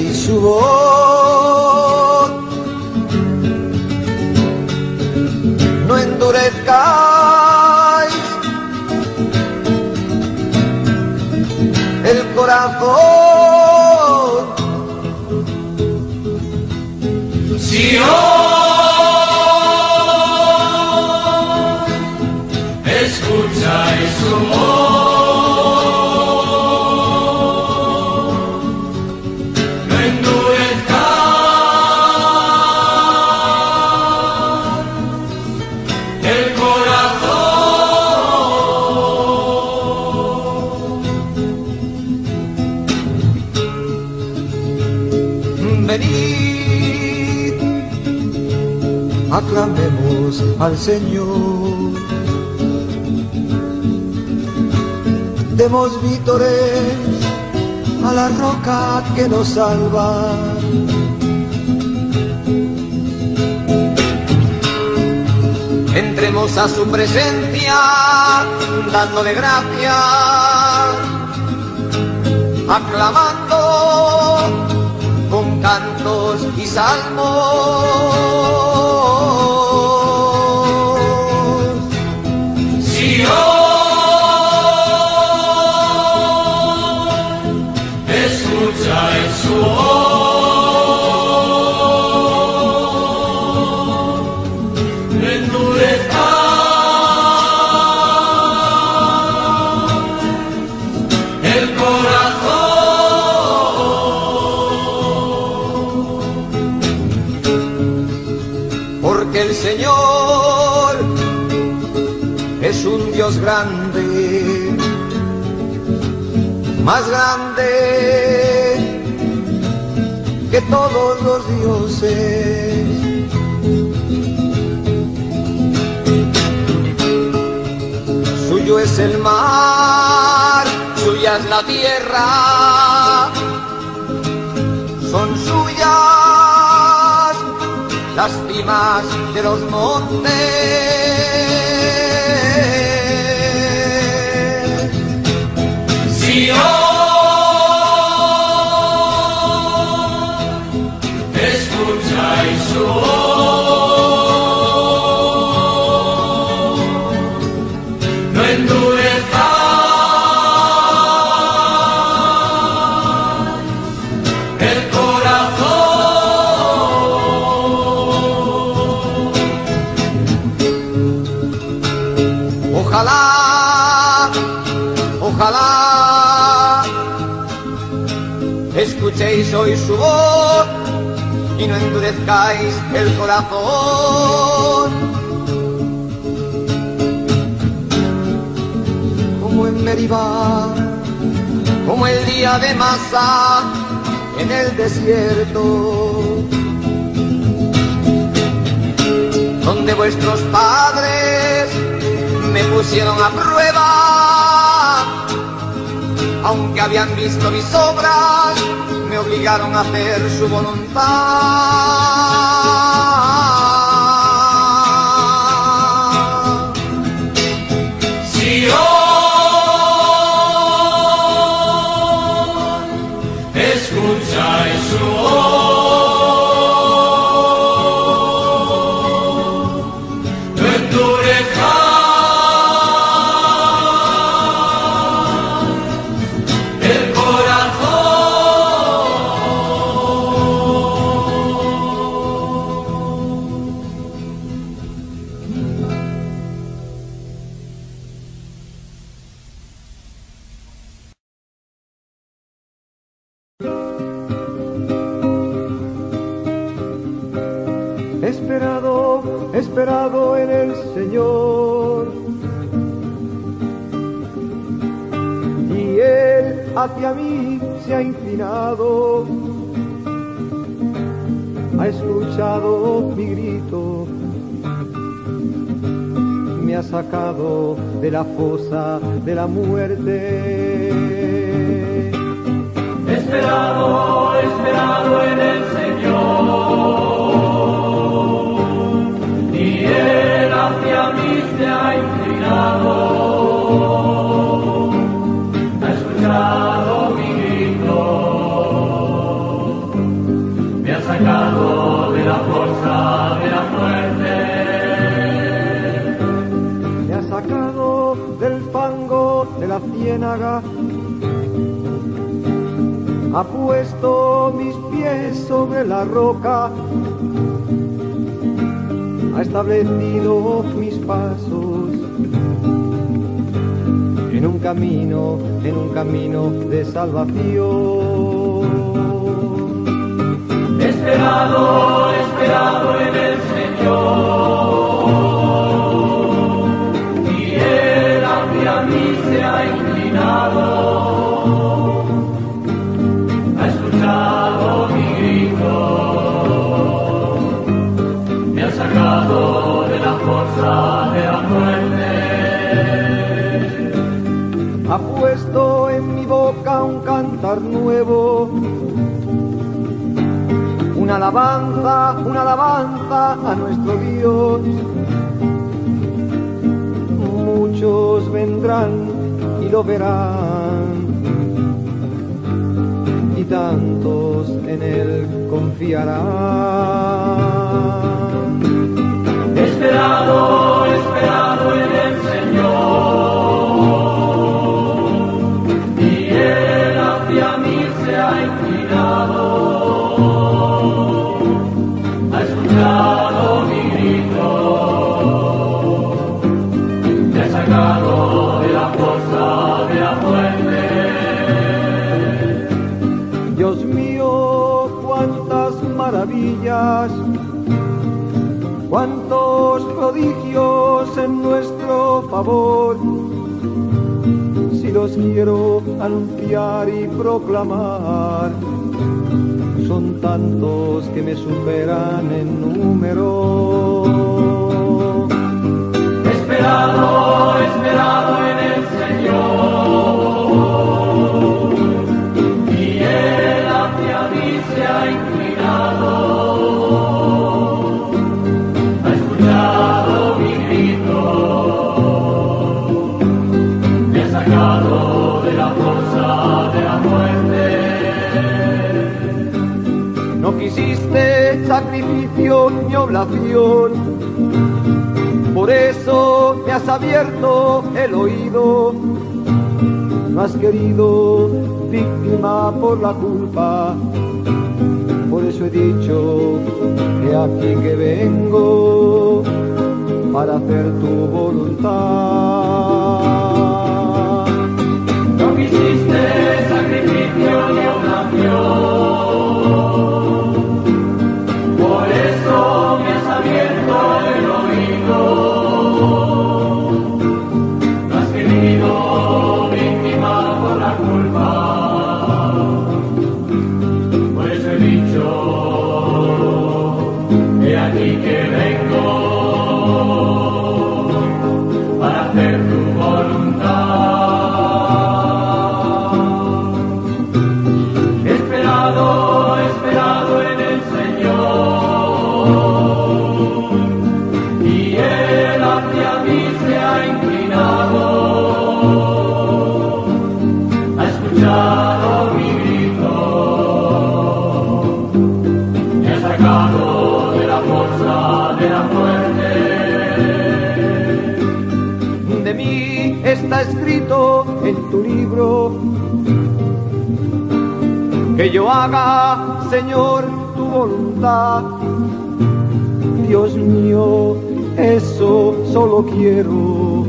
escuchéis al Señor. Demos vítores a la roca que nos salva. Entremos a su presencia dándole gracias, aclamando con cantos y salmos. Porque el Señor es un Dios grande, más grande que todos los dioses. Suyo es el mar, suya es la tierra, son suyas las cimas de los montes. Escuchéis hoy su voz y no endurezcáis el corazón. Como en Meribá, como el día de Masa en el desierto, donde vuestros padres me pusieron a prueba, aunque habían visto mis obras, me obligaron a hacer su voluntad. Salvación. Esperado, esperado en el Señor. Y Él hacia mí se ha inclinado. Ha escuchado mi grito. Me ha sacado de la fuerza de la muerte. Alabanza, una alabanza a nuestro Dios. Muchos vendrán y lo verán, y tantos en él confiarán. Esperado, esperado en el Señor. Si los quiero anunciar y proclamar, son tantos que me superan en número. Esperado, esperado en el Señor. Y Él hacia mí se ha inclinado. Por eso me has abierto el oído. No has querido víctima por la culpa, por eso he dicho que aquí que vengo para hacer tu voluntad. Haga, Señor, tu voluntad. Dios mío, eso solo quiero.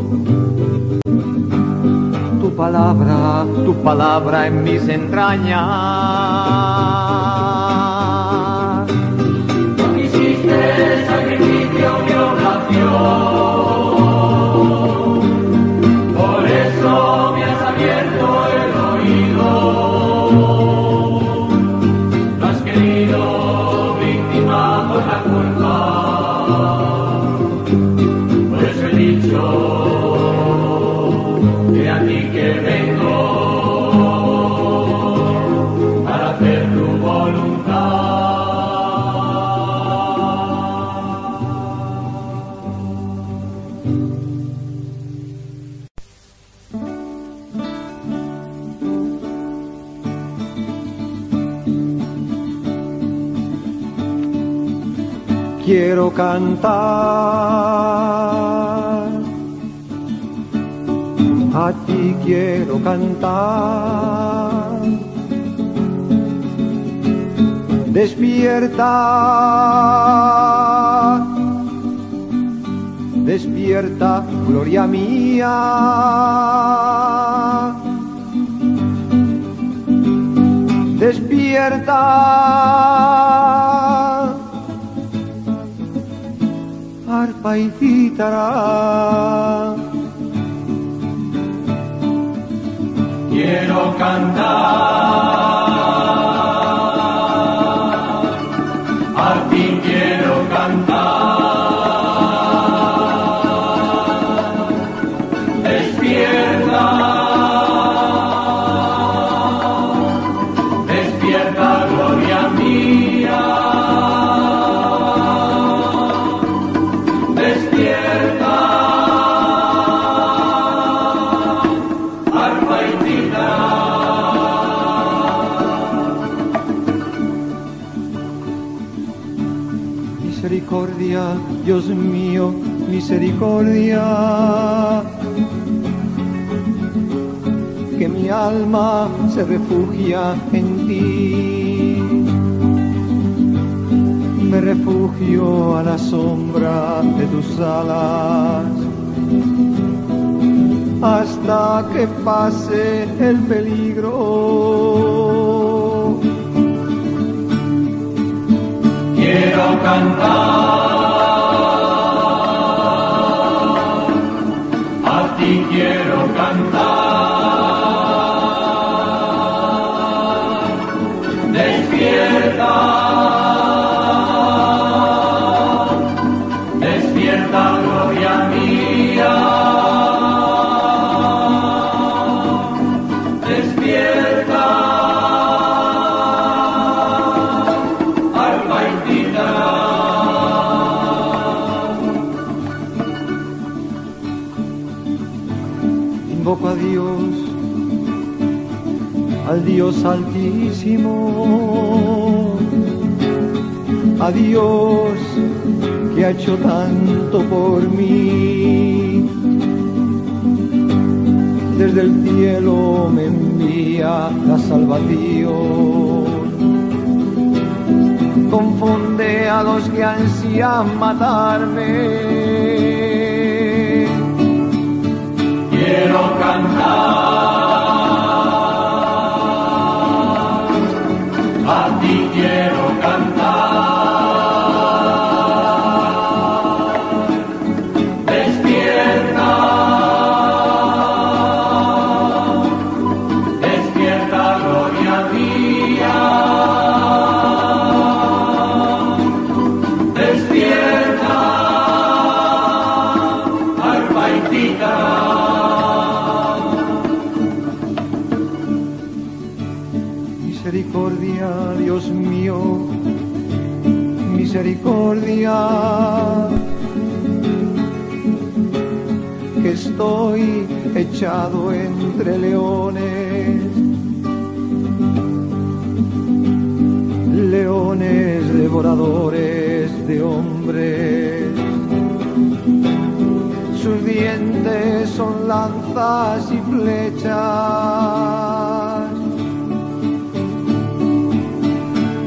Tu palabra, tu palabra en mis entrañas. Quiero cantar, a ti quiero cantar. Despierta, despierta, gloria mía. Despierta cítara. Quiero cantar, Dios mío, misericordia. Que mi alma se refugia en ti. Me refugio a la sombra de tus alas. Hasta que pase el peligro. Quiero cantar, hecho tanto por mí. Desde el cielo me envía la salvación. Confunde a los que ansían matarme. Quiero cantar, echado entre leones, leones devoradores de hombres. Sus dientes son lanzas y flechas.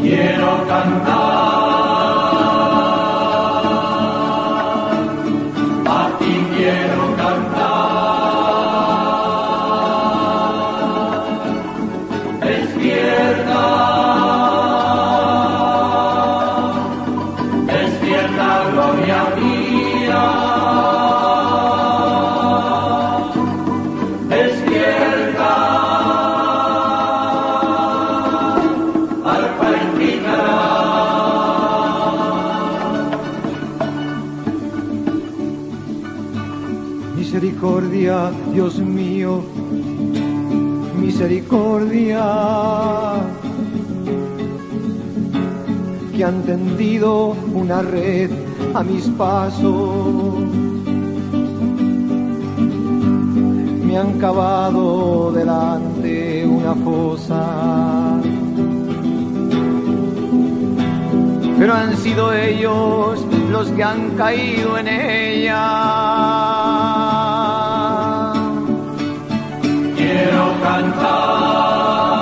Quiero cantar, Dios mío, misericordia. Que han tendido una red a mis pasos. Me han cavado delante una fosa. pero han sido ellos los que han caído en ella. Quiero cantar.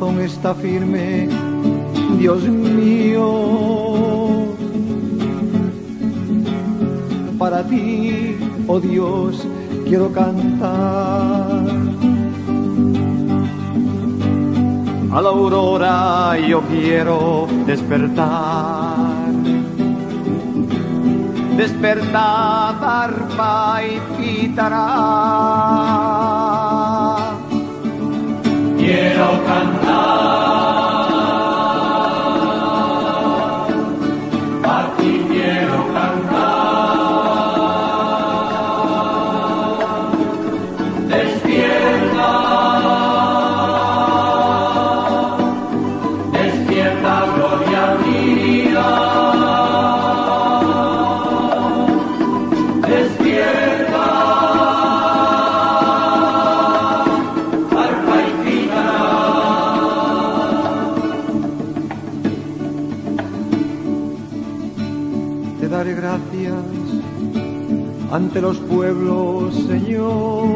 Corazón está firme, Dios mío. Para ti, oh Dios, quiero cantar. A la aurora yo quiero despertar. Despertar, arpa y guitarra. Quiero cantar, pueblos, Señor.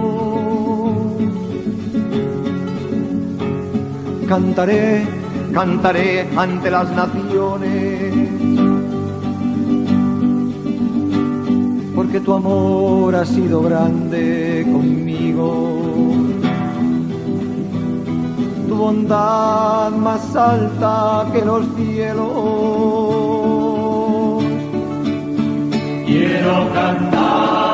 Cantaré, cantaré ante las naciones. Porque tu amor ha sido grande conmigo. Tu bondad más alta que los cielos. Quiero cantar,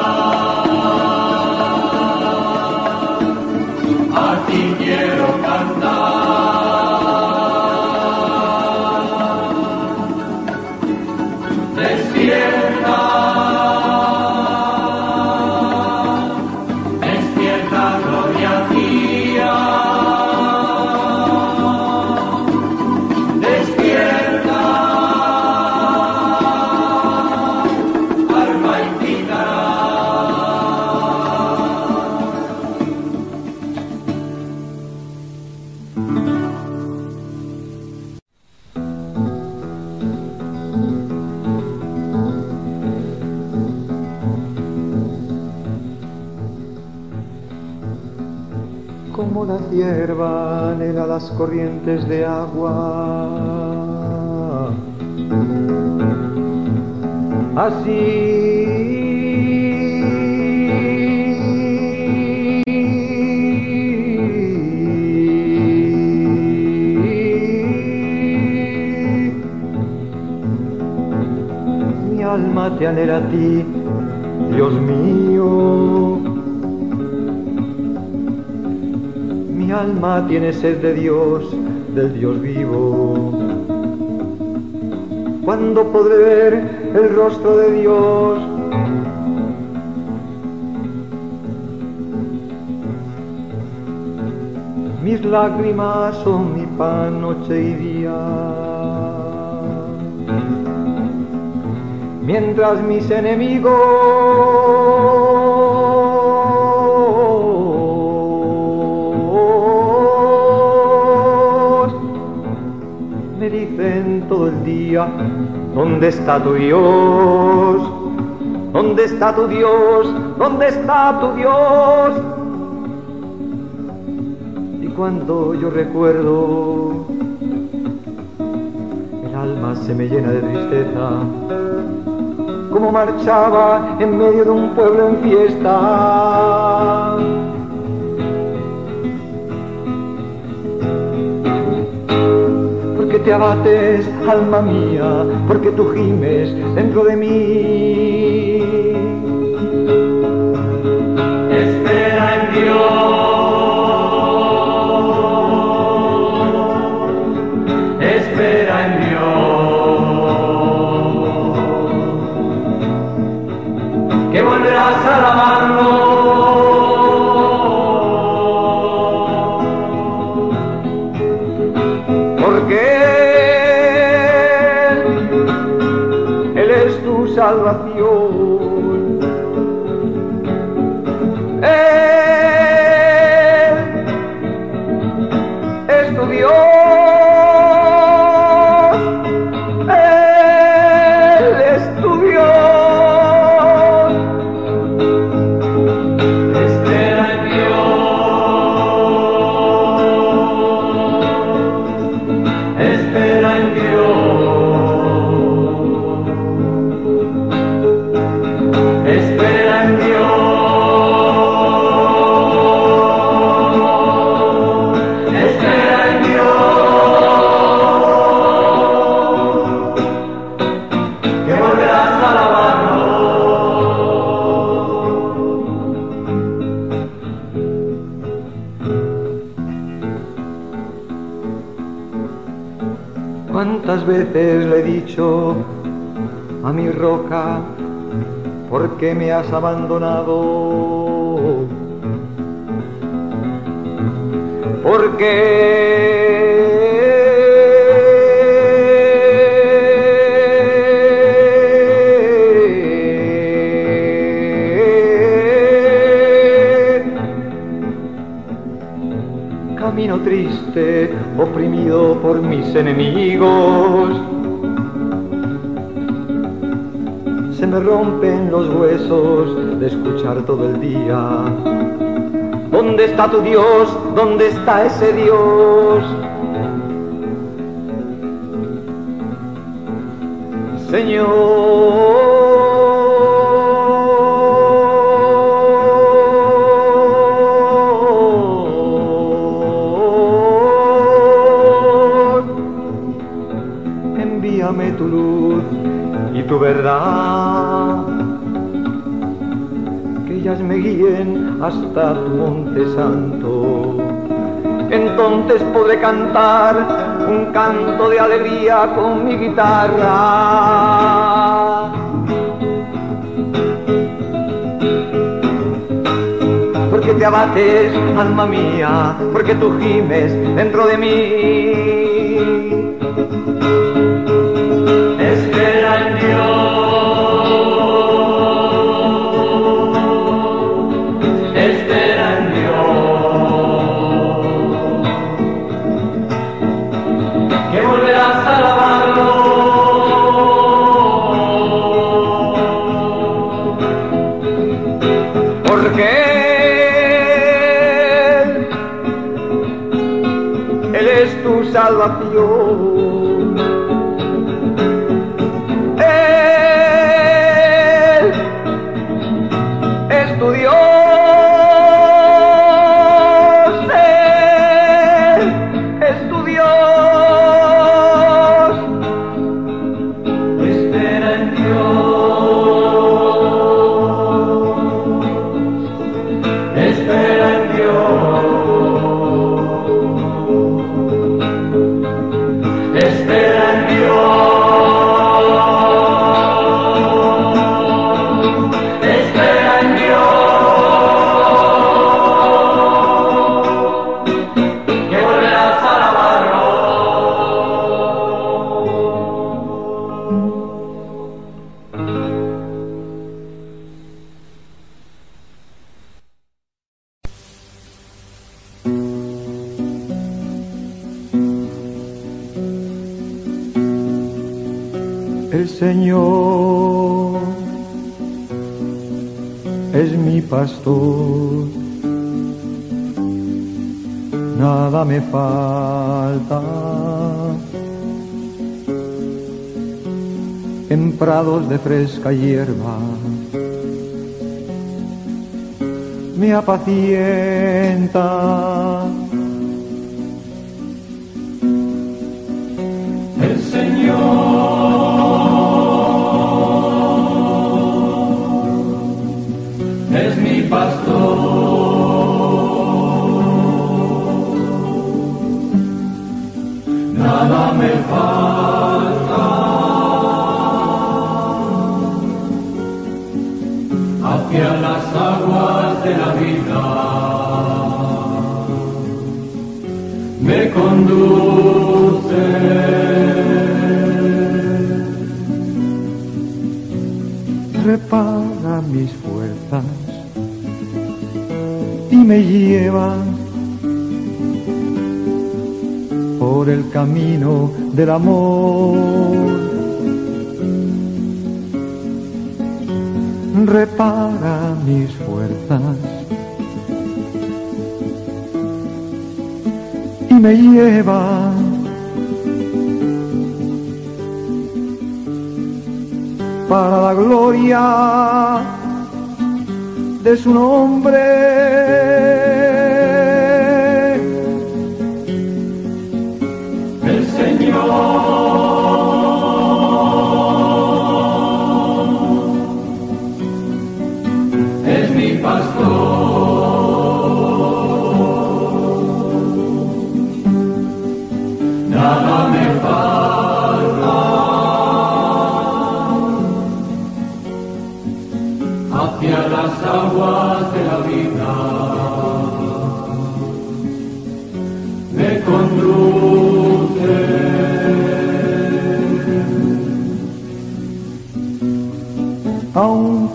corrientes de agua. Así mi alma te anhela a ti, Dios mío. Mi alma tiene sed de Dios, del Dios vivo. ¿Cuándo podré ver el rostro de Dios? Mis lágrimas son mi pan noche y día. Mientras mis enemigos ¿dónde está tu Dios? ¿Dónde está tu Dios? ¿Dónde está tu Dios? Y cuando yo recuerdo, el alma se me llena de tristeza, como marchaba en medio de un pueblo en fiesta. Te abates, alma mía, porque tú gimes dentro de mí. ¿Por qué me has abandonado? Porque Camino triste, oprimido por mis enemigos. Me rompen los huesos de escuchar todo el día. ¿Dónde está tu Dios? ¿Dónde está ese Dios? Señor, hasta tu monte santo. Entonces podré cantar un canto de alegría con mi guitarra. porque te abates, alma mía, porque tú gimes dentro de mí. Tu de fresca hierba me apacienta. conduce. Repara mis fuerzas y me lleva por el camino del amor. Repara mis fuerzas me lleva para la gloria de su nombre.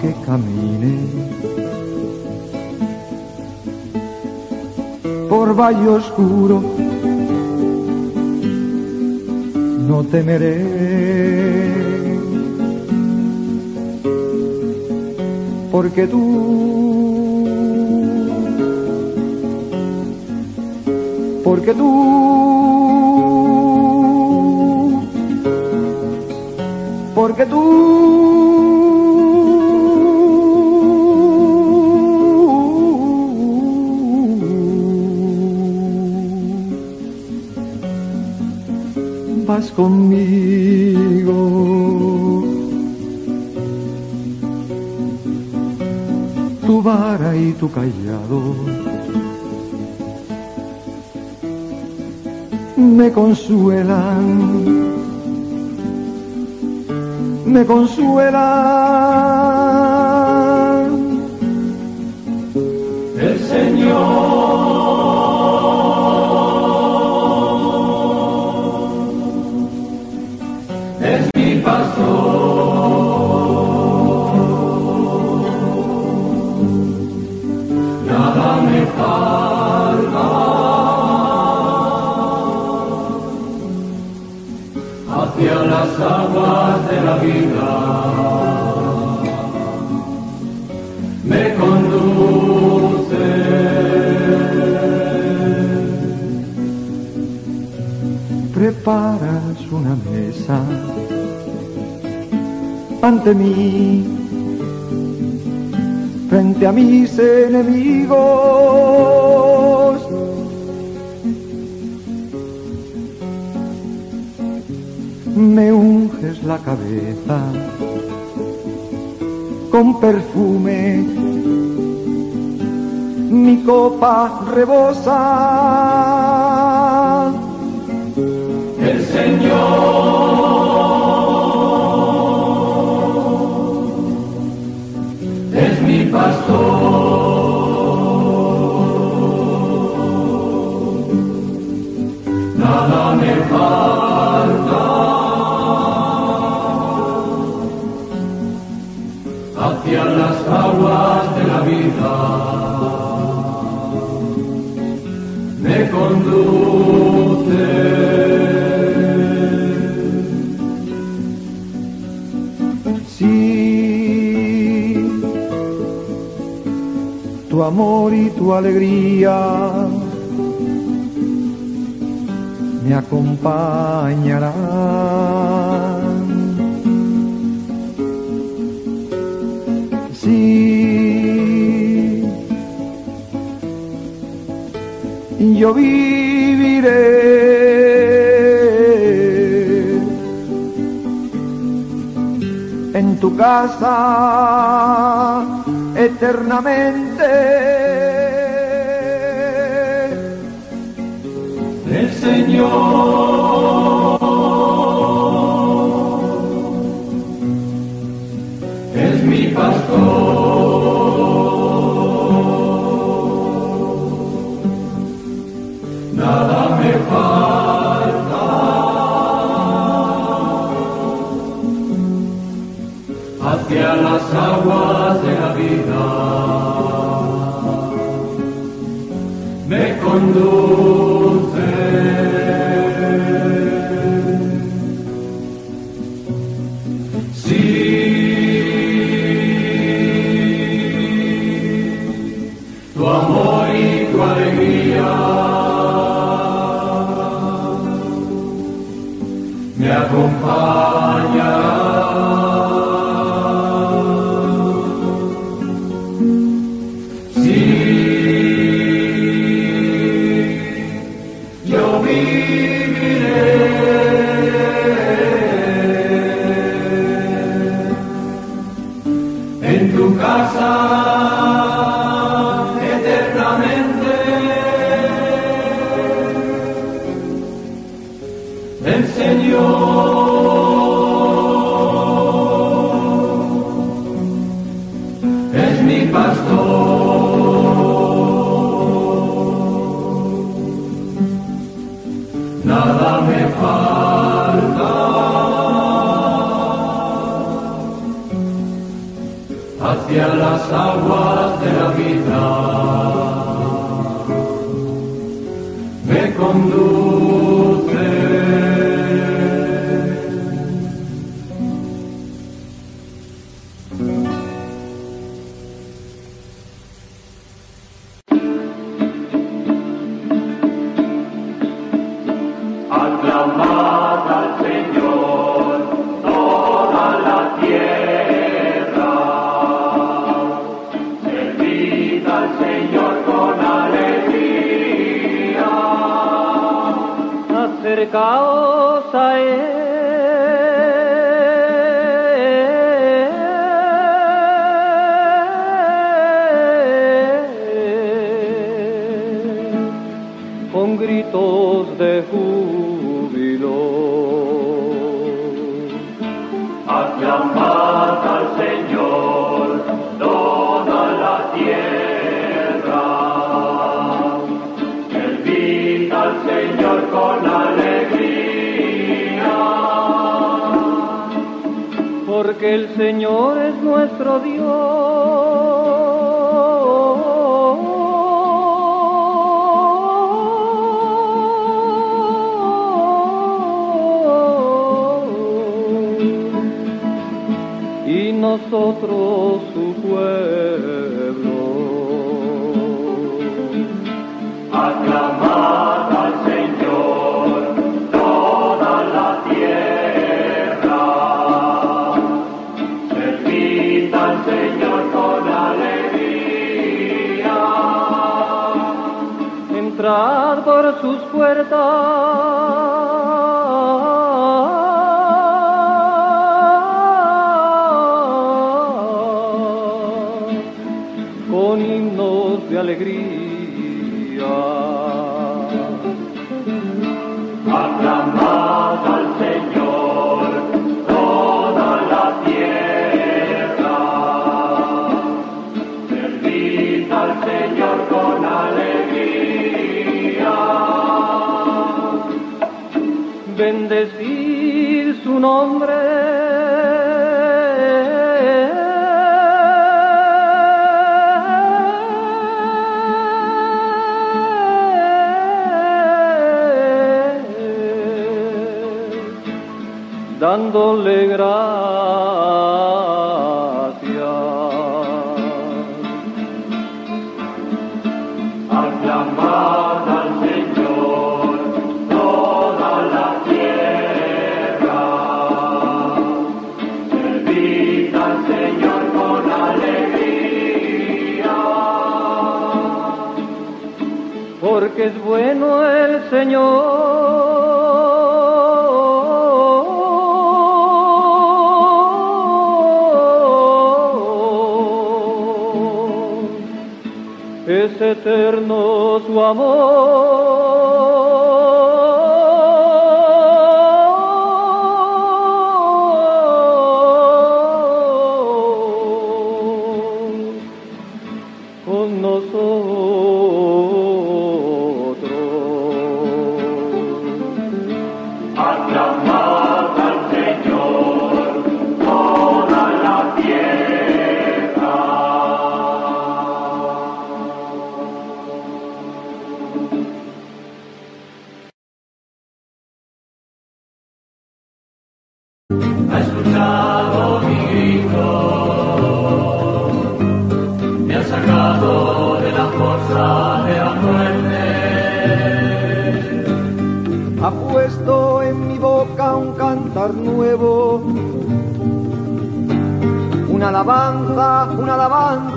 Aunque camine por valle oscuro, no temeré. Porque tú porque tú porque tú conmigo. Tu vara y tu callado me consuelan, me consuelan. El Señor frente a mis enemigos. Me unges la cabeza con perfume, mi copa rebosa. Amor y tu alegría me acompañarán. Sí, yo viviré tu casa eternamente. El Señor es mi pastor. aguas de la vida me conduce. bendecir su nombre. Dándole gracias. bueno el Señor. Es eterno su amor.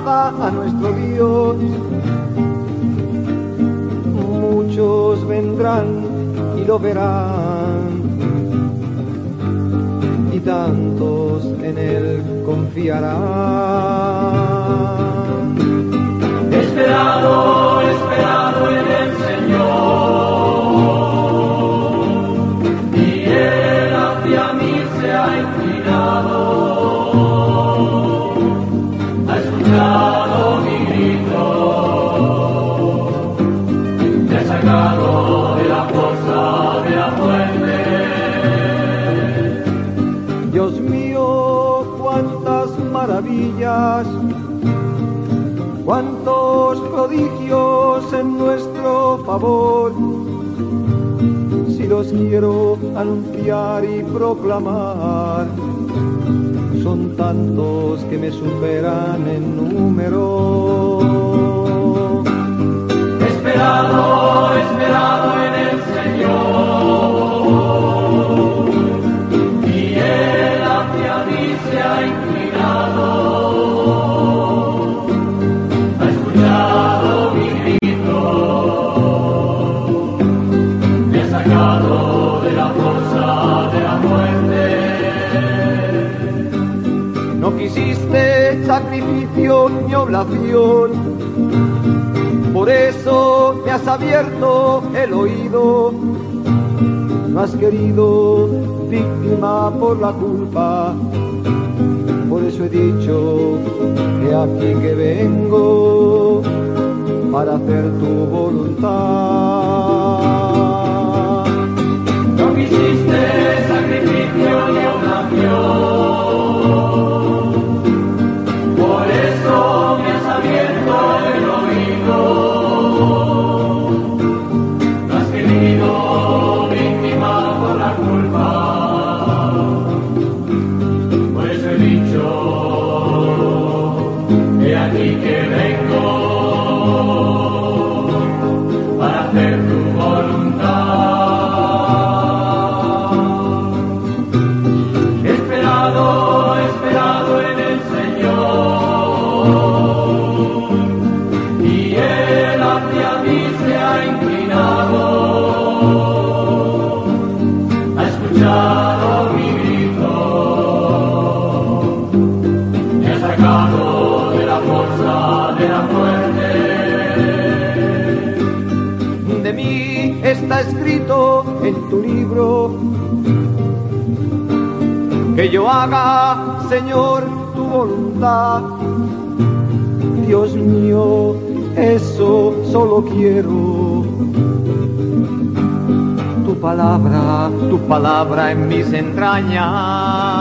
A nuestro Dios. Muchos vendrán y lo verán y tantos en él confiarán. Esperado, esperado en el Señor, Si los quiero anunciar y proclamar, son tantos que me superan en número. Esperado, esperado en el Señor, y Él hacia mí se ha inclinado, sacrificio ni oblación, por eso me has abierto el oído. No has querido víctima por la culpa, por eso he dicho que aquí que vengo para hacer tu voluntad. No quisiste sacrificio ni oración, haga, Señor, tu voluntad. Dios mío, eso solo quiero. Tu palabra, tu palabra en mis entrañas.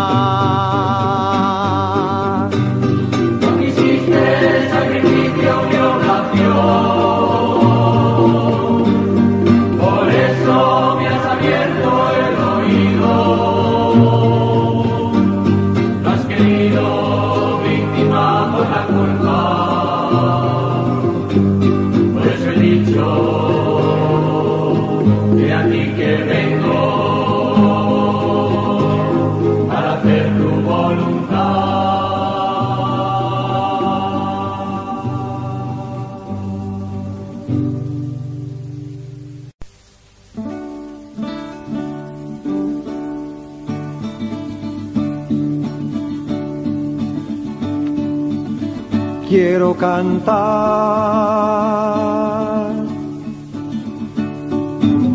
Cantar.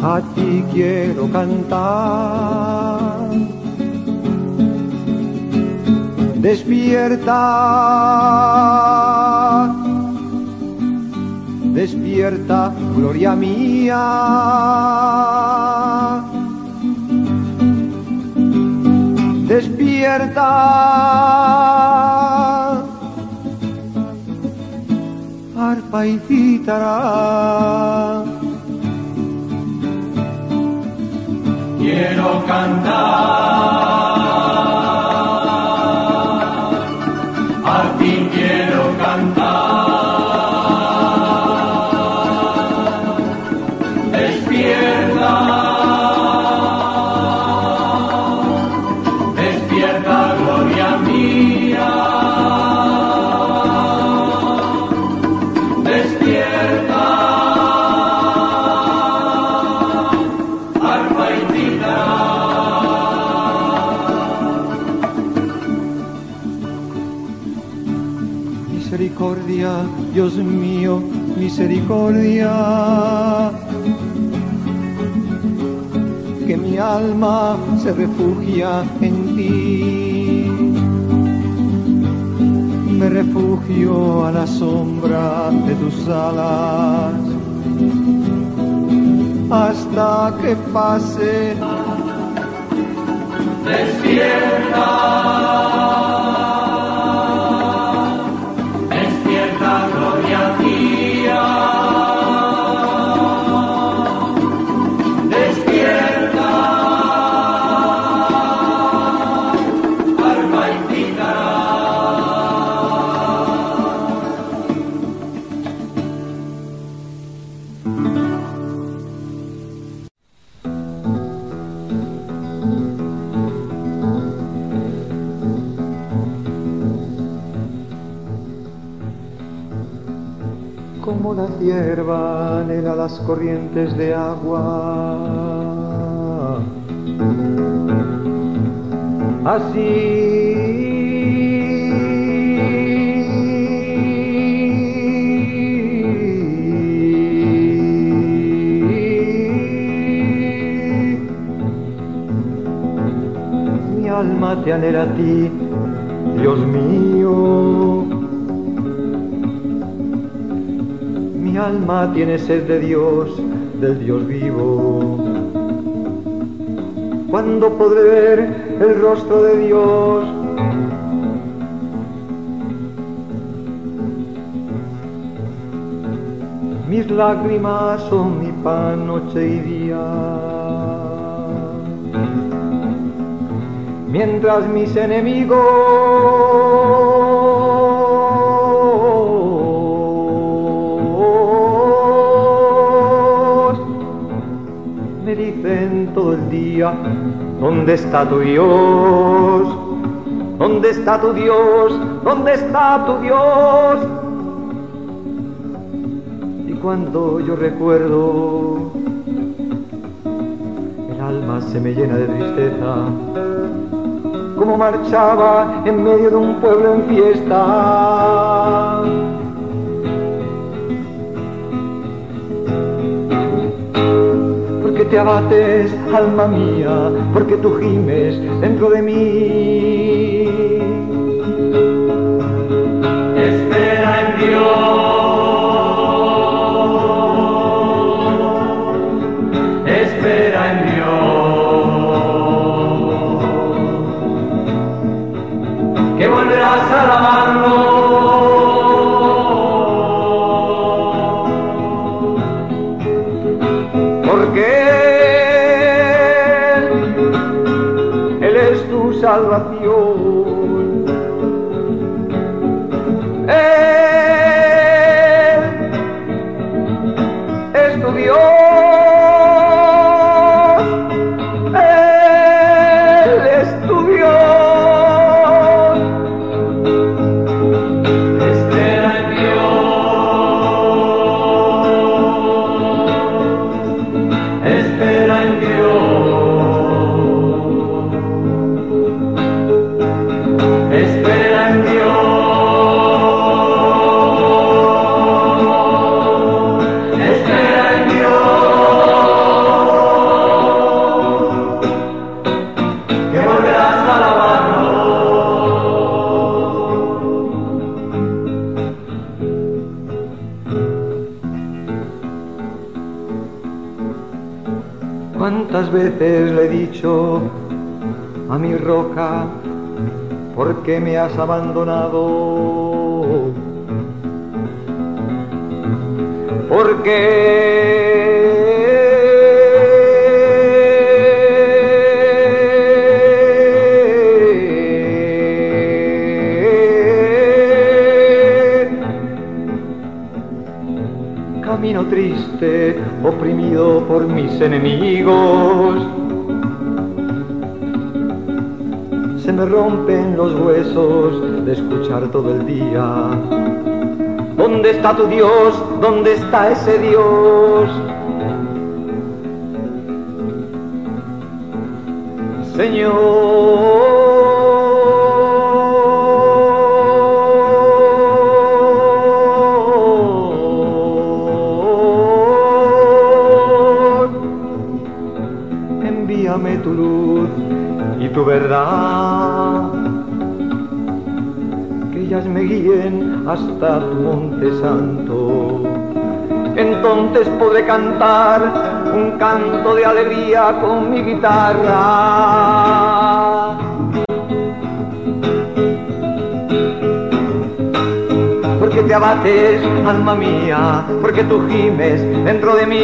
A ti quiero cantar. Despierta. Despierta, gloria mía. Despierta arpa y cítara. Quiero cantar Dios mío, misericordia. Que mi alma se refugia en ti. Me refugio a la sombra de tus alas hasta que pase. Despierta. Hierba anhela las corrientes de agua. Así mi alma te anhela a ti, Dios mío. Mi alma tiene sed de Dios, del Dios vivo. ¿Cuándo podré ver el rostro de Dios? Mis lágrimas son mi pan noche y día. Mientras mis enemigos día, ¿dónde está tu Dios? ¿Dónde está tu Dios? ¿Dónde está tu Dios? Y cuando yo recuerdo, el alma se me llena de tristeza, como marchaba en medio de un pueblo en fiesta te abates, alma mía, porque tú gimes dentro de mí. Espera en Dios. Está tu Dios? ¿Dónde está ese Dios? Señor, envíame tu luz y tu verdad, que ellas me guíen hasta tu monte santo. Entonces podré cantar un canto de alegría con mi guitarra. Porque te abates, alma mía, porque tú gimes dentro de mí.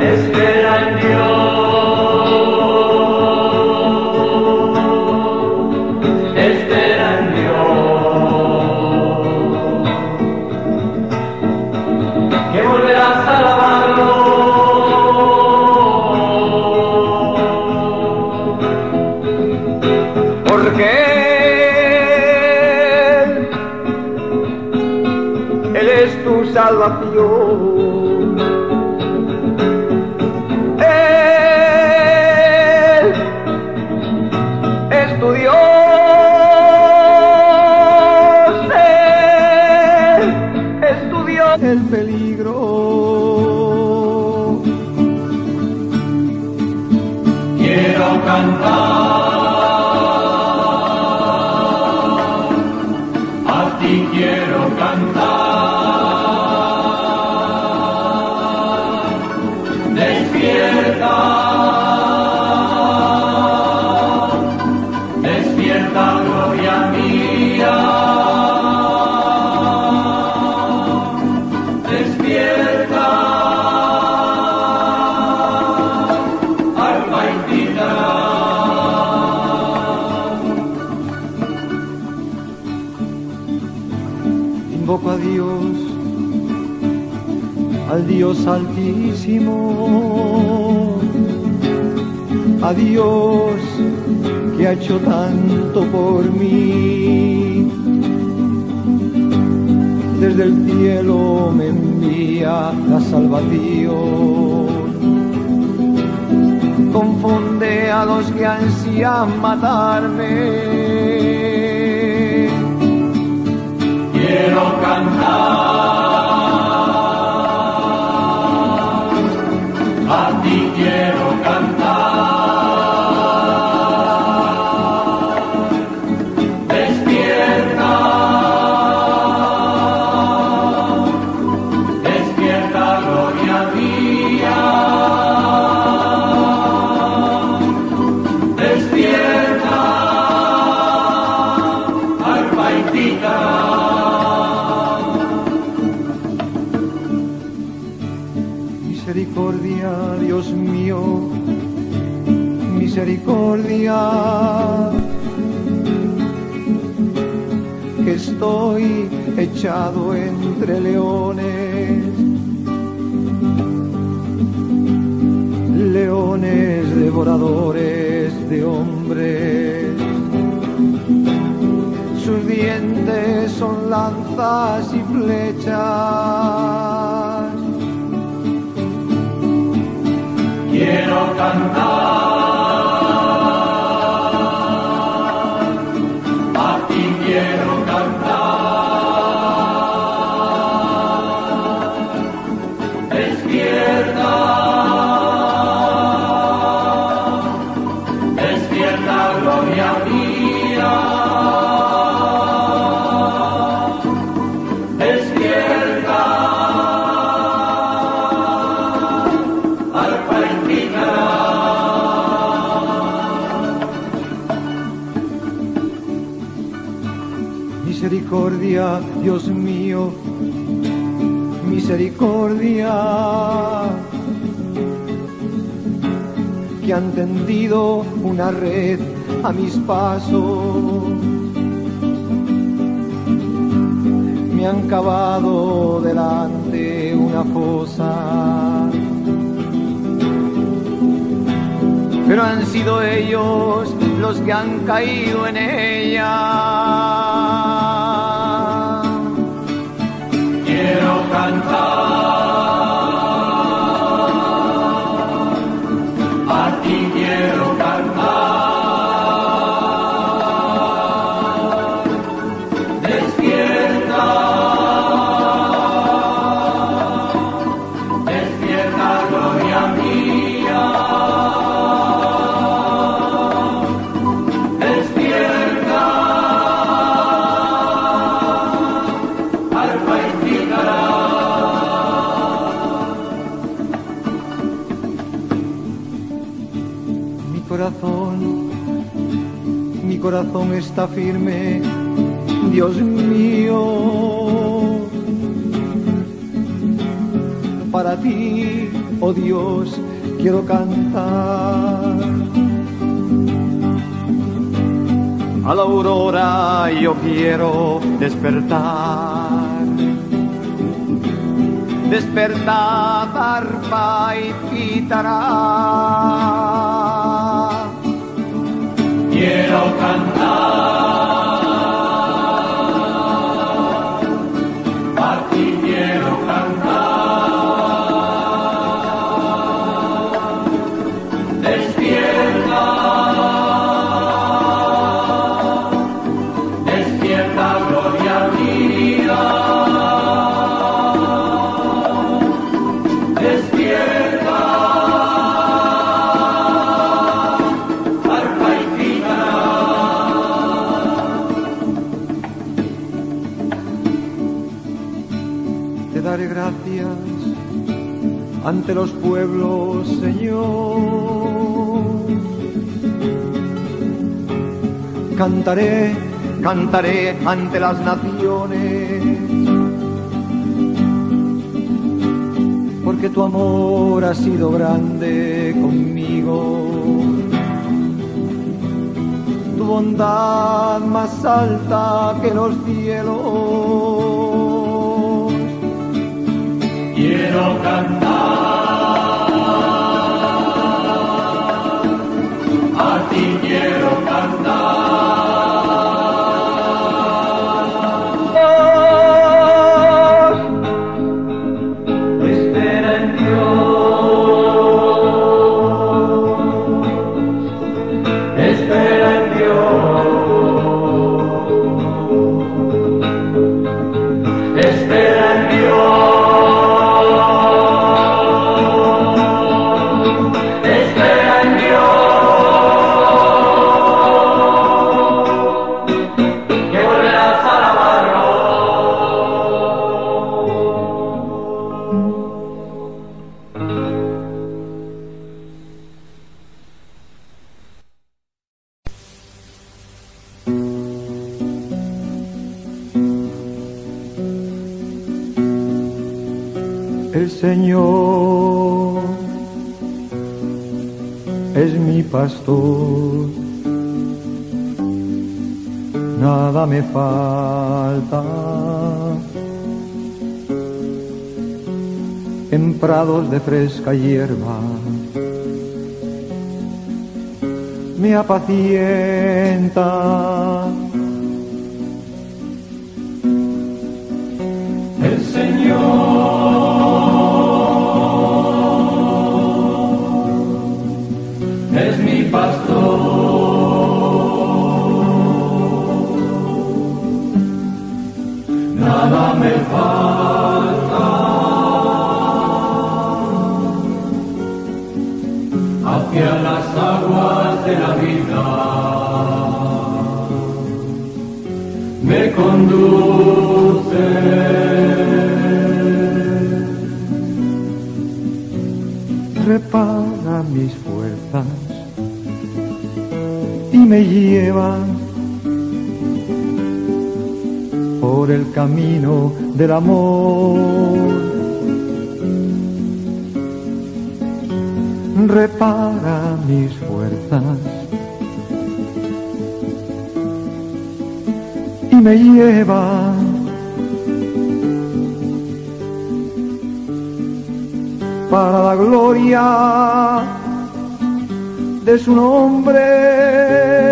Espera en Dios, es tu Dios altísimo, a Dios que ha hecho tanto por mí. Desde el cielo me envía la salvación. Confunde a los que ansían matarme. Quiero cantar, de hombres. Sus dientes son lanzas y flechas. Quiero cantar, han tendido una red a mis pasos. Me me han cavado delante una fosa. Pero han sido ellos los que han caído en ella. Quiero cantar. Corazón está firme, Dios mío. Para ti, oh Dios, quiero cantar. A la aurora yo quiero despertar. Despertad, arpa y. Quiero cantar. Ante los pueblos, Señor. Cantaré, cantaré ante las naciones. Porque tu amor ha sido grande conmigo. Tu bondad más alta que los cielos. Quiero cantar, El Señor es mi pastor, nada me falta. En prados de fresca hierba me apacienta. Hacia las aguas de la vida me conduce. repara mis fuerzas y me lleva por el camino del amor. Repara mis fuerzas y me lleva para la gloria de su nombre.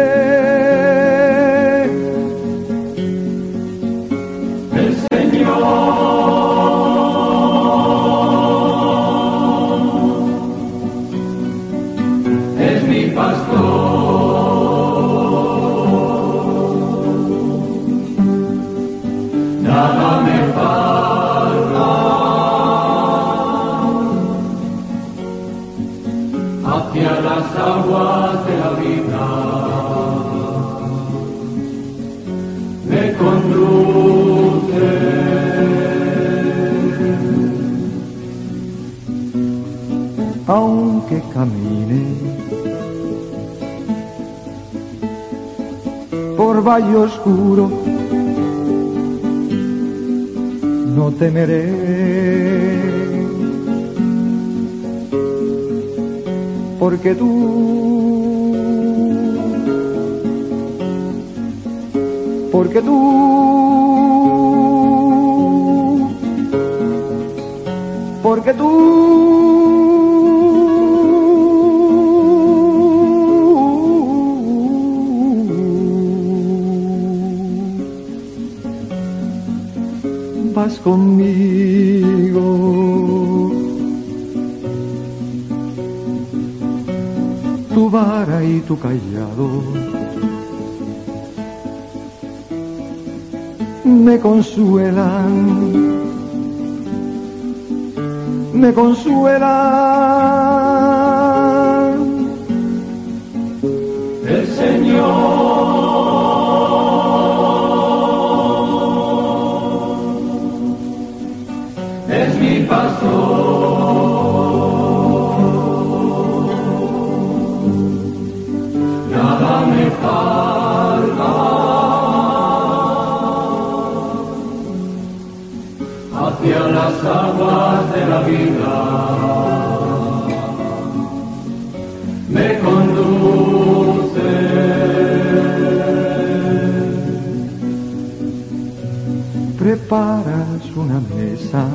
Valle oscuro, no temeré. Porque tú porque tú callado me consuelan, me consuelan. El Señor las aguas de la vida me conduce. Preparas una mesa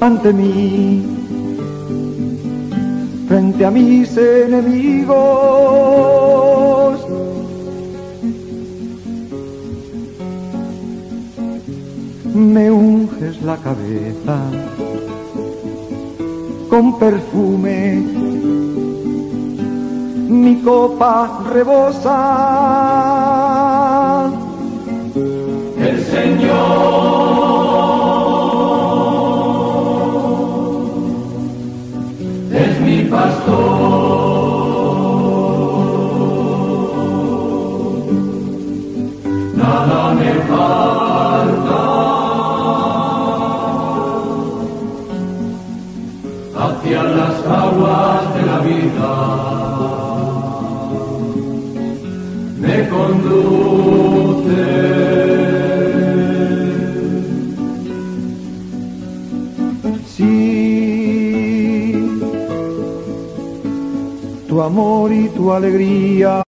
ante mí, frente a mis enemigos. Cabeza con perfume, mi copa rebosa. Aguas de la vida me conduce. tu amor y tu alegría.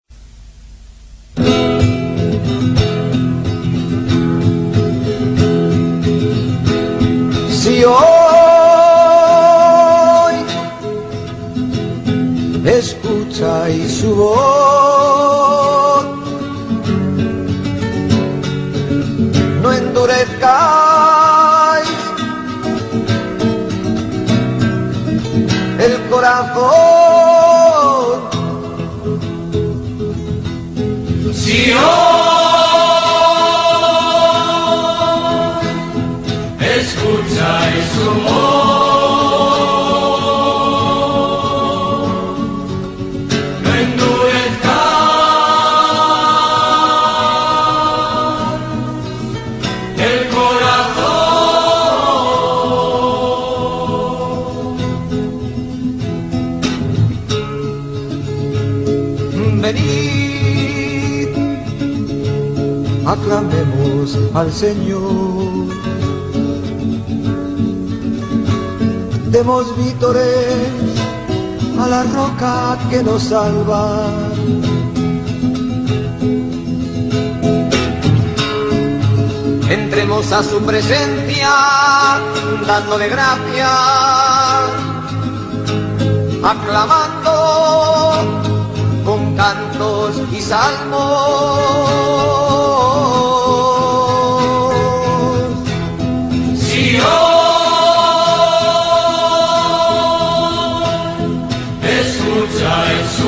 Señor. Demos vítores a la roca que nos salva. Entremos a su presencia dándole gracias, aclamando con cantos y salmos.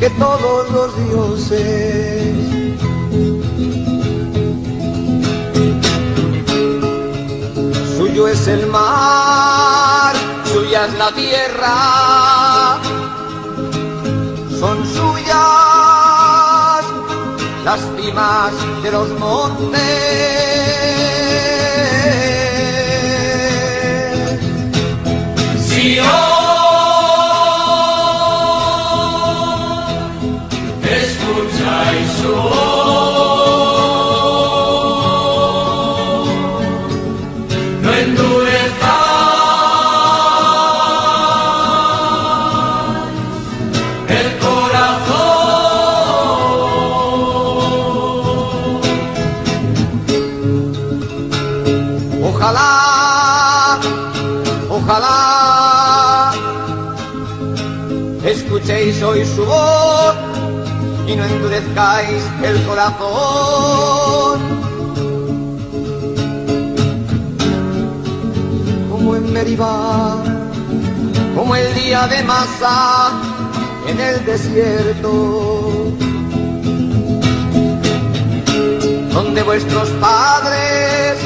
que todos los dioses. Suyo es el mar, suya es la tierra, son suyas las cimas de los montes. escuchéis el corazón. Como en Meribá, como el día de masa en el desierto, donde vuestros padres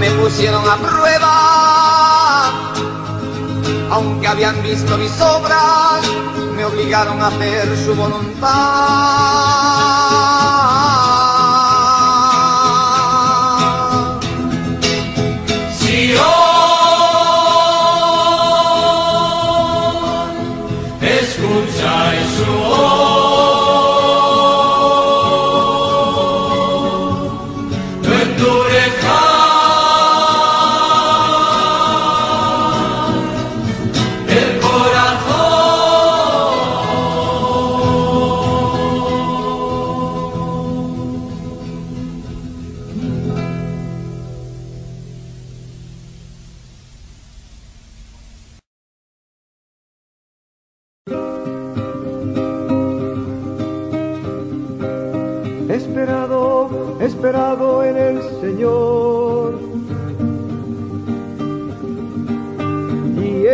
me pusieron a prueba, aunque habían visto mis obras me obligaron a hacer su voluntad.